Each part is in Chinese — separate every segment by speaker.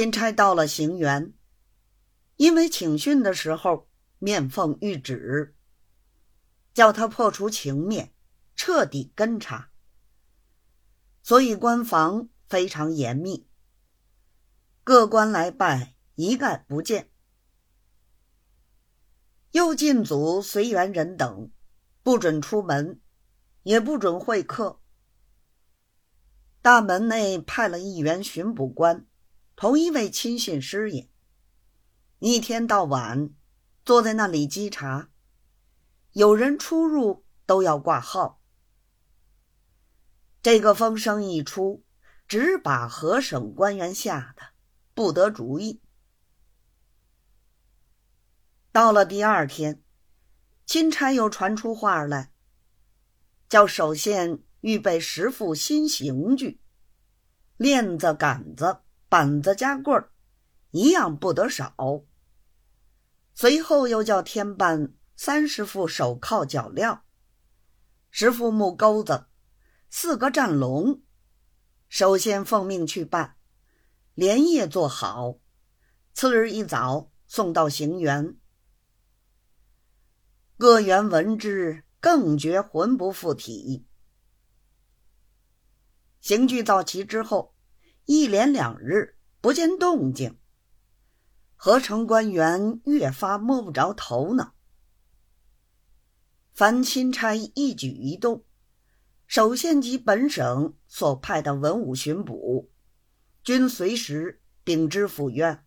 Speaker 1: 钦差到了行辕，因为请训的时候面奉谕旨，叫他破除情面，彻底根查，所以官防非常严密，各官来拜一概不见。又禁足随缘人等，不准出门，也不准会客。大门内派了一员巡捕官。同一位亲信师爷，一天到晚坐在那里稽查，有人出入都要挂号。这个风声一出，只把河省官员吓得不得主意。到了第二天，钦差又传出话来，叫首县预备十副新刑具，链子、杆子。板子加棍儿，一样不得少。随后又叫添办三十副手铐脚镣，十副木钩子，四个战笼。首先奉命去办，连夜做好，次日一早送到行辕。各员闻之，更觉魂不附体。刑具造齐之后。一连两日不见动静，合成官员越发摸不着头脑。凡钦差一举一动，首县及本省所派的文武巡捕，均随时禀知府院。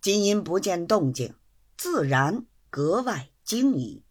Speaker 1: 今因不见动静，自然格外惊疑。